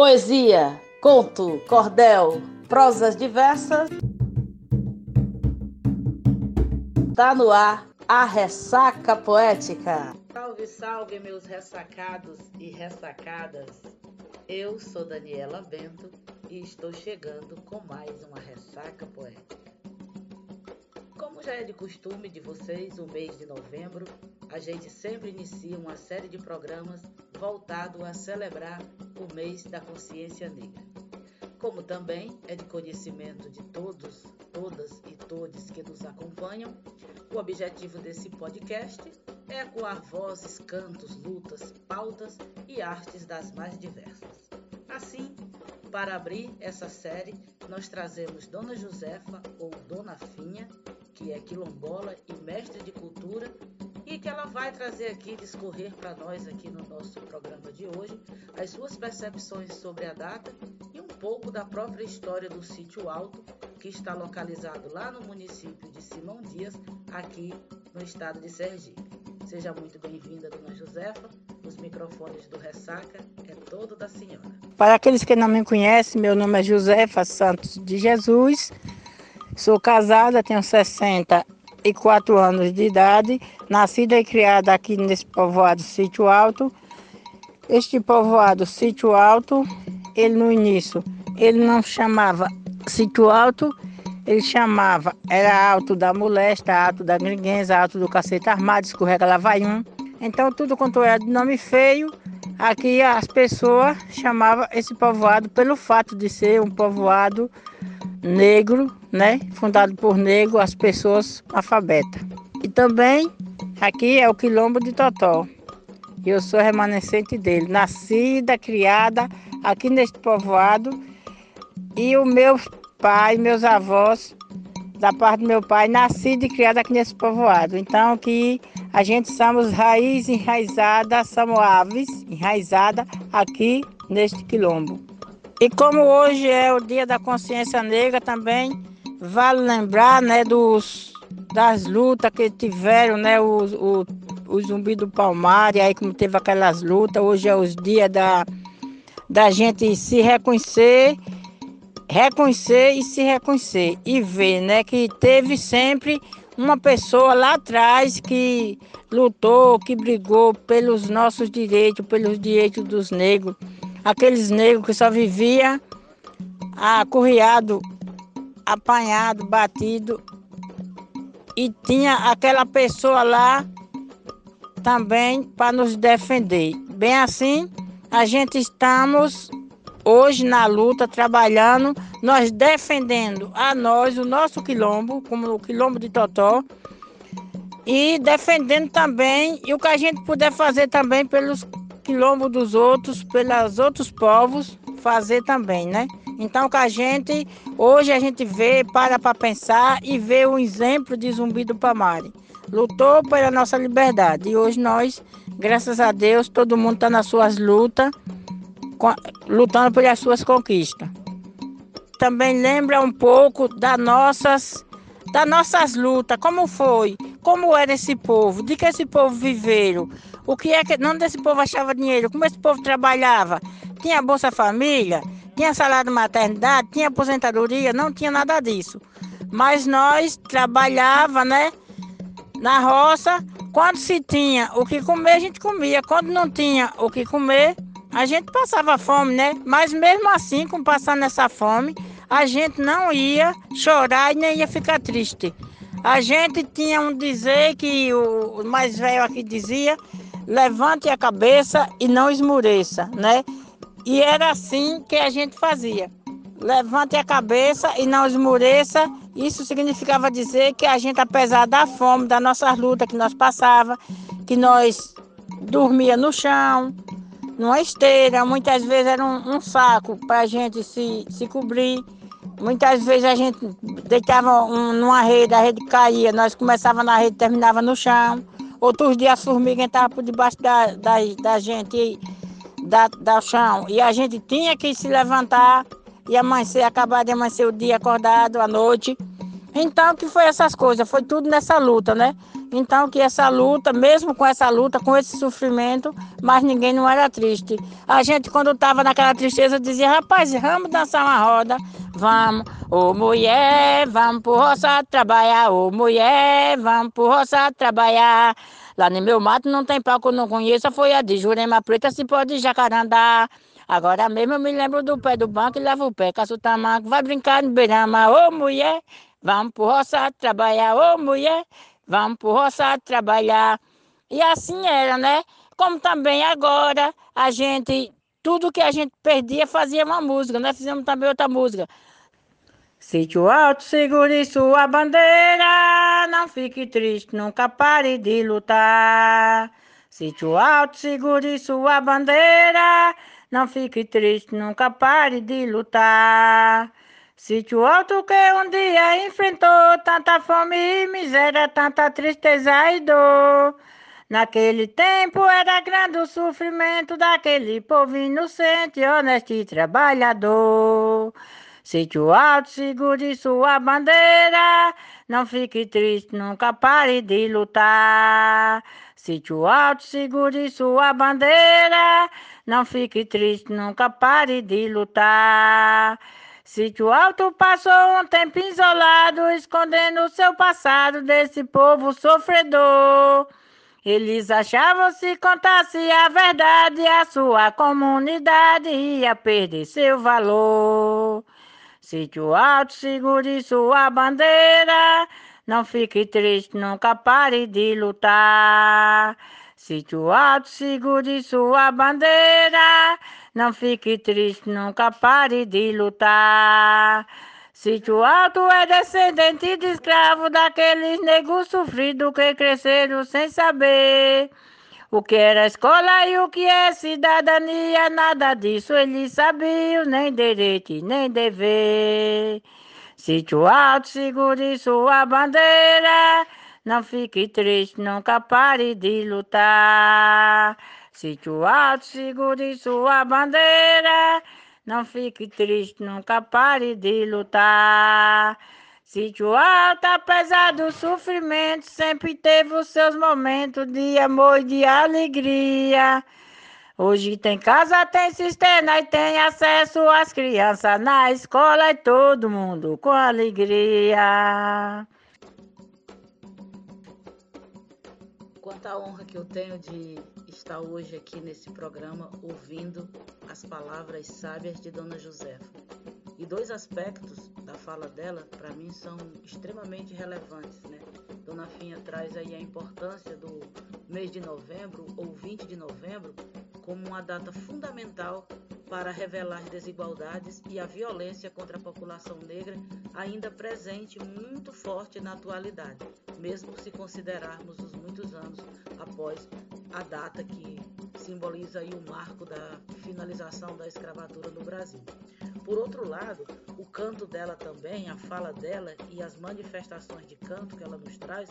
Poesia, conto, cordel, prosas diversas. Tá no ar a ressaca poética. Salve, salve, meus ressacados e ressacadas. Eu sou Daniela Bento e estou chegando com mais uma ressaca poética. Como já é de costume de vocês, o mês de novembro, a gente sempre inicia uma série de programas voltado a celebrar o mês da consciência negra. Como também é de conhecimento de todos, todas e todos que nos acompanham, o objetivo desse podcast é ecoar vozes, cantos, lutas, pautas e artes das mais diversas. Assim, para abrir essa série, nós trazemos Dona Josefa ou Dona Finha, que é quilombola e mestre de cultura, que ela vai trazer aqui, discorrer para nós aqui no nosso programa de hoje, as suas percepções sobre a data e um pouco da própria história do Sítio Alto, que está localizado lá no município de Simão Dias, aqui no estado de Sergipe. Seja muito bem-vinda, dona Josefa. Os microfones do Ressaca é todo da senhora. Para aqueles que não me conhecem, meu nome é Josefa Santos de Jesus. Sou casada, tenho 64 anos de idade, nascida e criada aqui nesse povoado Sítio Alto. Este povoado Sítio Alto, ele no início, ele não chamava Sítio Alto, ele chamava, era Alto da Molesta, Alto da Gringuenza, Alto do Cacete Armado, Escorrega Lavaium. Então tudo quanto era de nome feio, aqui as pessoas chamavam esse povoado pelo fato de ser um povoado negro, né? Fundado por negro, as pessoas alfabetas. E também aqui é o Quilombo de Totó. Eu sou remanescente dele, nascida, criada aqui neste povoado. E o meu pai, meus avós, da parte do meu pai, nascido e criado aqui nesse povoado. Então que a gente somos raiz enraizada, somos aves enraizada aqui neste quilombo. E como hoje é o Dia da Consciência Negra também, vale lembrar né, dos, das lutas que tiveram, né, o, o, o Zumbi do Palmar, e aí como teve aquelas lutas, hoje é os dias da, da gente se reconhecer, reconhecer e se reconhecer, e ver né, que teve sempre uma pessoa lá atrás que lutou, que brigou pelos nossos direitos, pelos direitos dos negros. Aqueles negros que só vivia acurriado, apanhado, batido. E tinha aquela pessoa lá também para nos defender. Bem assim, a gente estamos hoje na luta, trabalhando, nós defendendo a nós, o nosso quilombo, como o quilombo de Totó, e defendendo também e o que a gente puder fazer também pelos quilombo dos outros, pelos outros povos, fazer também, né? Então que a gente, hoje a gente vê, para para pensar e vê o exemplo de Zumbi do Palmare. Lutou pela nossa liberdade e hoje nós, graças a Deus, todo mundo está nas suas lutas, lutando pelas suas conquistas. Também lembra um pouco das nossas, das nossas lutas, como foi, como era esse povo, de que esse povo viveram, o que é que não desse povo achava dinheiro? Como esse povo trabalhava? Tinha Bolsa Família, tinha salário de maternidade, tinha aposentadoria, não tinha nada disso. Mas nós trabalhava, né, na roça. Quando se tinha o que comer, a gente comia. Quando não tinha o que comer, a gente passava fome, né? Mas mesmo assim, com passando essa fome, a gente não ia chorar e nem ia ficar triste. A gente tinha um dizer que o mais velho aqui dizia levante a cabeça e não esmureça, né? E era assim que a gente fazia. Levante a cabeça e não esmureça. Isso significava dizer que a gente, apesar da fome, da nossa luta que nós passava, que nós dormia no chão, numa esteira, muitas vezes era um, um saco para a gente se, se cobrir. Muitas vezes a gente deitava um, numa rede, a rede caía, nós começava na rede e terminava no chão. Outros dias as formigas entravam por debaixo da, da, da gente, da, da chão. E a gente tinha que se levantar e amanhecer, acabar de amanhecer o dia acordado, à noite. Então, que foi essas coisas? Foi tudo nessa luta, né? Então que essa luta, mesmo com essa luta, com esse sofrimento, mas ninguém não era triste. A gente quando estava naquela tristeza dizia, rapaz, vamos dançar uma roda, vamos, ô mulher, vamos pro roça trabalhar, ô mulher, vamos pro roça trabalhar. Lá no meu mato não tem pau que eu não conheça, foi a de Jurema Preta, se pode jacarandá. Agora mesmo eu me lembro do pé do banco e levo o pé, caço tamanco, vai brincar no beirama, ô mulher, vamos pro roça trabalhar, ô mulher, vamos pro roça trabalhar. E assim era, né? Como também agora a gente, tudo que a gente perdia fazia uma música, nós fizemos também outra música. Sítio alto, segure sua bandeira, não fique triste, nunca pare de lutar. Sítio alto, segure sua bandeira, não fique triste, nunca pare de lutar. Sítio alto que um dia enfrentou tanta fome e miséria, tanta tristeza e dor. Naquele tempo era grande o sofrimento daquele povo inocente, honesto e trabalhador. Sítio alto, segure sua bandeira, não fique triste, nunca pare de lutar. Sítio alto, segure sua bandeira, não fique triste, nunca pare de lutar. Sítio Alto passou um tempo isolado, escondendo seu passado desse povo sofredor. Eles achavam se contasse a verdade, a sua comunidade ia perder seu valor. Sítio Alto, segure sua bandeira, não fique triste, nunca pare de lutar. Sítio alto, segure sua bandeira. Não fique triste, nunca pare de lutar. Sítio alto é descendente de escravo daqueles negros sofridos que cresceram sem saber. O que era escola e o que é cidadania, nada disso eles sabiam, nem direito nem dever. Sítio alto, segure sua bandeira. Não fique triste, nunca pare de lutar. Sítio alto, segure sua bandeira. Não fique triste, nunca pare de lutar. Sítio alto, apesar do sofrimento, sempre teve os seus momentos de amor e de alegria. Hoje tem casa, tem cisterna e tem acesso às crianças na escola e todo mundo com alegria. Quanta honra que eu tenho de estar hoje aqui nesse programa ouvindo as palavras sábias de Dona Josefa. E dois aspectos da fala dela, para mim, são extremamente relevantes. Né? Dona Finha traz aí a importância do mês de novembro, ou 20 de novembro, como uma data fundamental para revelar desigualdades e a violência contra a população negra ainda presente muito forte na atualidade, mesmo se considerarmos os muitos anos após a data que simboliza aí o marco da finalização da escravatura no Brasil. Por outro lado, o canto dela também, a fala dela e as manifestações de canto que ela nos traz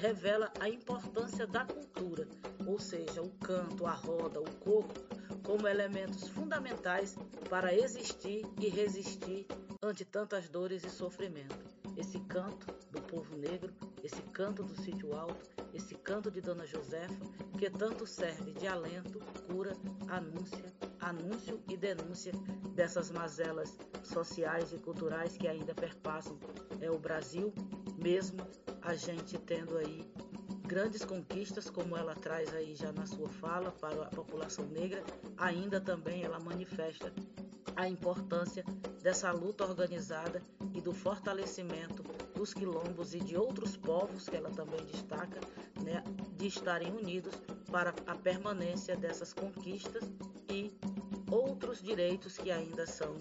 revela a importância da cultura, ou seja, o canto, a roda, o corpo como elementos fundamentais para existir e resistir ante tantas dores e sofrimento. Esse canto do povo negro, esse canto do sítio alto, esse canto de Dona Josefa, que tanto serve de alento, cura, anúncia, anúncio e denúncia dessas mazelas sociais e culturais que ainda perpassam. É o Brasil, mesmo a gente tendo aí grandes conquistas, como ela traz aí já na sua fala para a população negra, ainda também ela manifesta a importância dessa luta organizada e do fortalecimento dos quilombos e de outros povos que ela também destaca, né, de estarem unidos para a permanência dessas conquistas e outros direitos que ainda são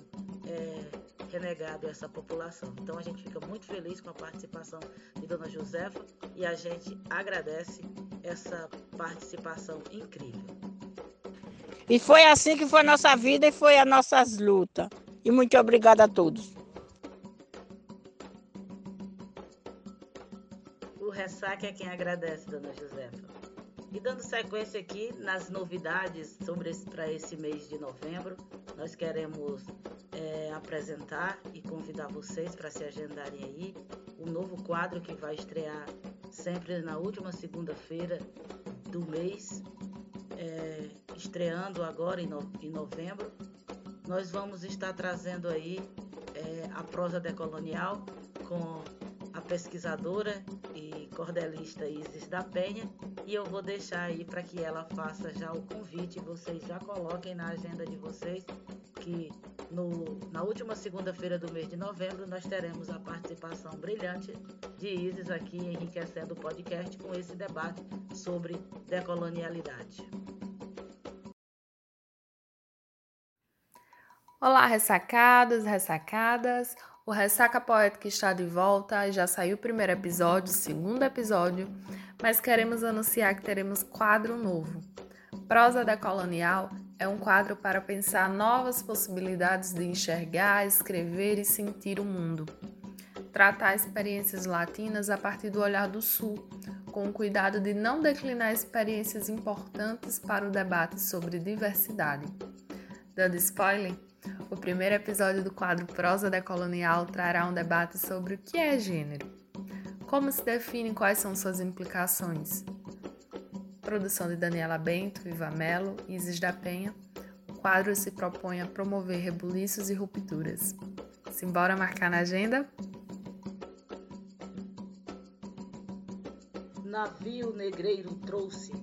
é, renegado essa população. Então a gente fica muito feliz com a participação de Dona Josefa e a gente agradece essa participação incrível. E foi assim que foi a nossa vida e foi as nossas lutas. E muito obrigada a todos. O ressaca é quem agradece, Dona Josefa. E dando sequência aqui nas novidades sobre para esse mês de novembro, nós queremos é, apresentar e convidar vocês para se agendarem aí o um novo quadro que vai estrear sempre na última segunda-feira do mês, é, estreando agora em, no, em, novembro. Nós vamos estar trazendo aí é, a prosa decolonial com a pesquisadora e cordelista Isis da Penha e eu vou deixar aí para que ela faça já o convite, vocês já coloquem na agenda de vocês que no, na última segunda-feira do mês de novembro nós teremos a participação brilhante de Isis aqui enriquecendo o podcast com esse debate sobre decolonialidade. Olá, ressacados, ressacadas. O Ressaca Poética está de volta, já saiu o primeiro episódio, o segundo episódio, mas queremos anunciar que teremos quadro novo. Prosa Decolonial é um quadro para pensar novas possibilidades de enxergar, escrever e sentir o mundo. Tratar experiências latinas a partir do olhar do Sul, com o cuidado de não declinar experiências importantes para o debate sobre diversidade. Dando spoiler, o primeiro episódio do quadro Prosa Decolonial trará um debate sobre o que é gênero, como se define quais são suas implicações. Produção de Daniela Bento, Viva Melo e Isis da Penha, o quadro se propõe a promover rebuliços e rupturas. Simbora marcar na agenda? Navio negreiro trouxe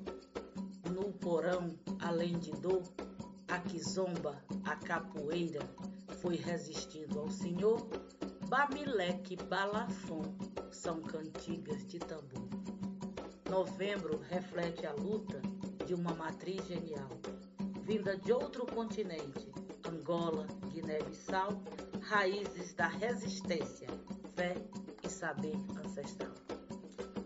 no porão, além de dor, a quizomba, a capoeira, foi resistindo ao senhor. Bamileque, balafon, são cantigas de tambor. Novembro reflete a luta de uma matriz genial, vinda de outro continente, Angola, Guiné-Bissau, raízes da resistência, fé e saber ancestral.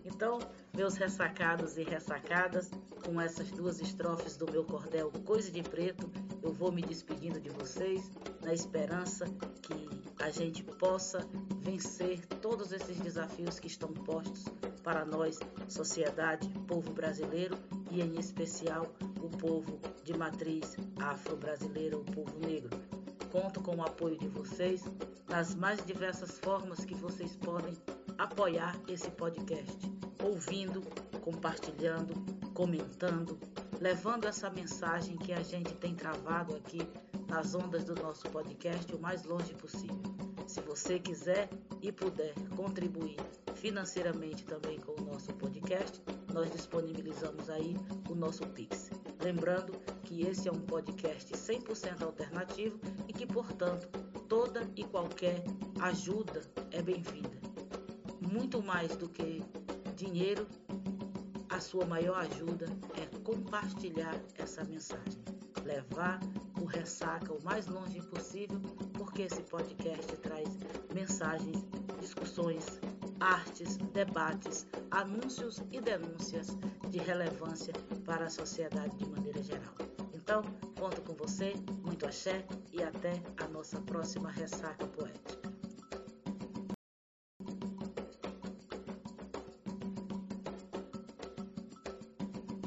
Então, meus ressacados e ressacadas, com essas duas estrofes do meu cordel Coisa de Preto, eu vou me despedindo de vocês na esperança que a gente possa vencer todos esses desafios que estão postos para nós, sociedade, povo brasileiro e em especial o povo de matriz afro-brasileira, o povo negro. Conto com o apoio de vocês nas mais diversas formas que vocês podem apoiar esse podcast, ouvindo, compartilhando, comentando, levando essa mensagem que a gente tem travado aqui nas ondas do nosso podcast o mais longe possível. Se você quiser e puder contribuir financeiramente também com o nosso podcast, nós disponibilizamos aí o nosso Pix. Lembrando que esse é um podcast 100% alternativo e que, portanto, toda e qualquer ajuda é bem-vinda. Muito mais do que dinheiro, a sua maior ajuda é compartilhar essa mensagem, levar o ressaca o mais longe possível, porque esse podcast traz mensagens, discussões, artes, debates, anúncios e denúncias de relevância para a sociedade de maneira geral. Então, conto com você, muito axé e até a nossa próxima ressaca poética.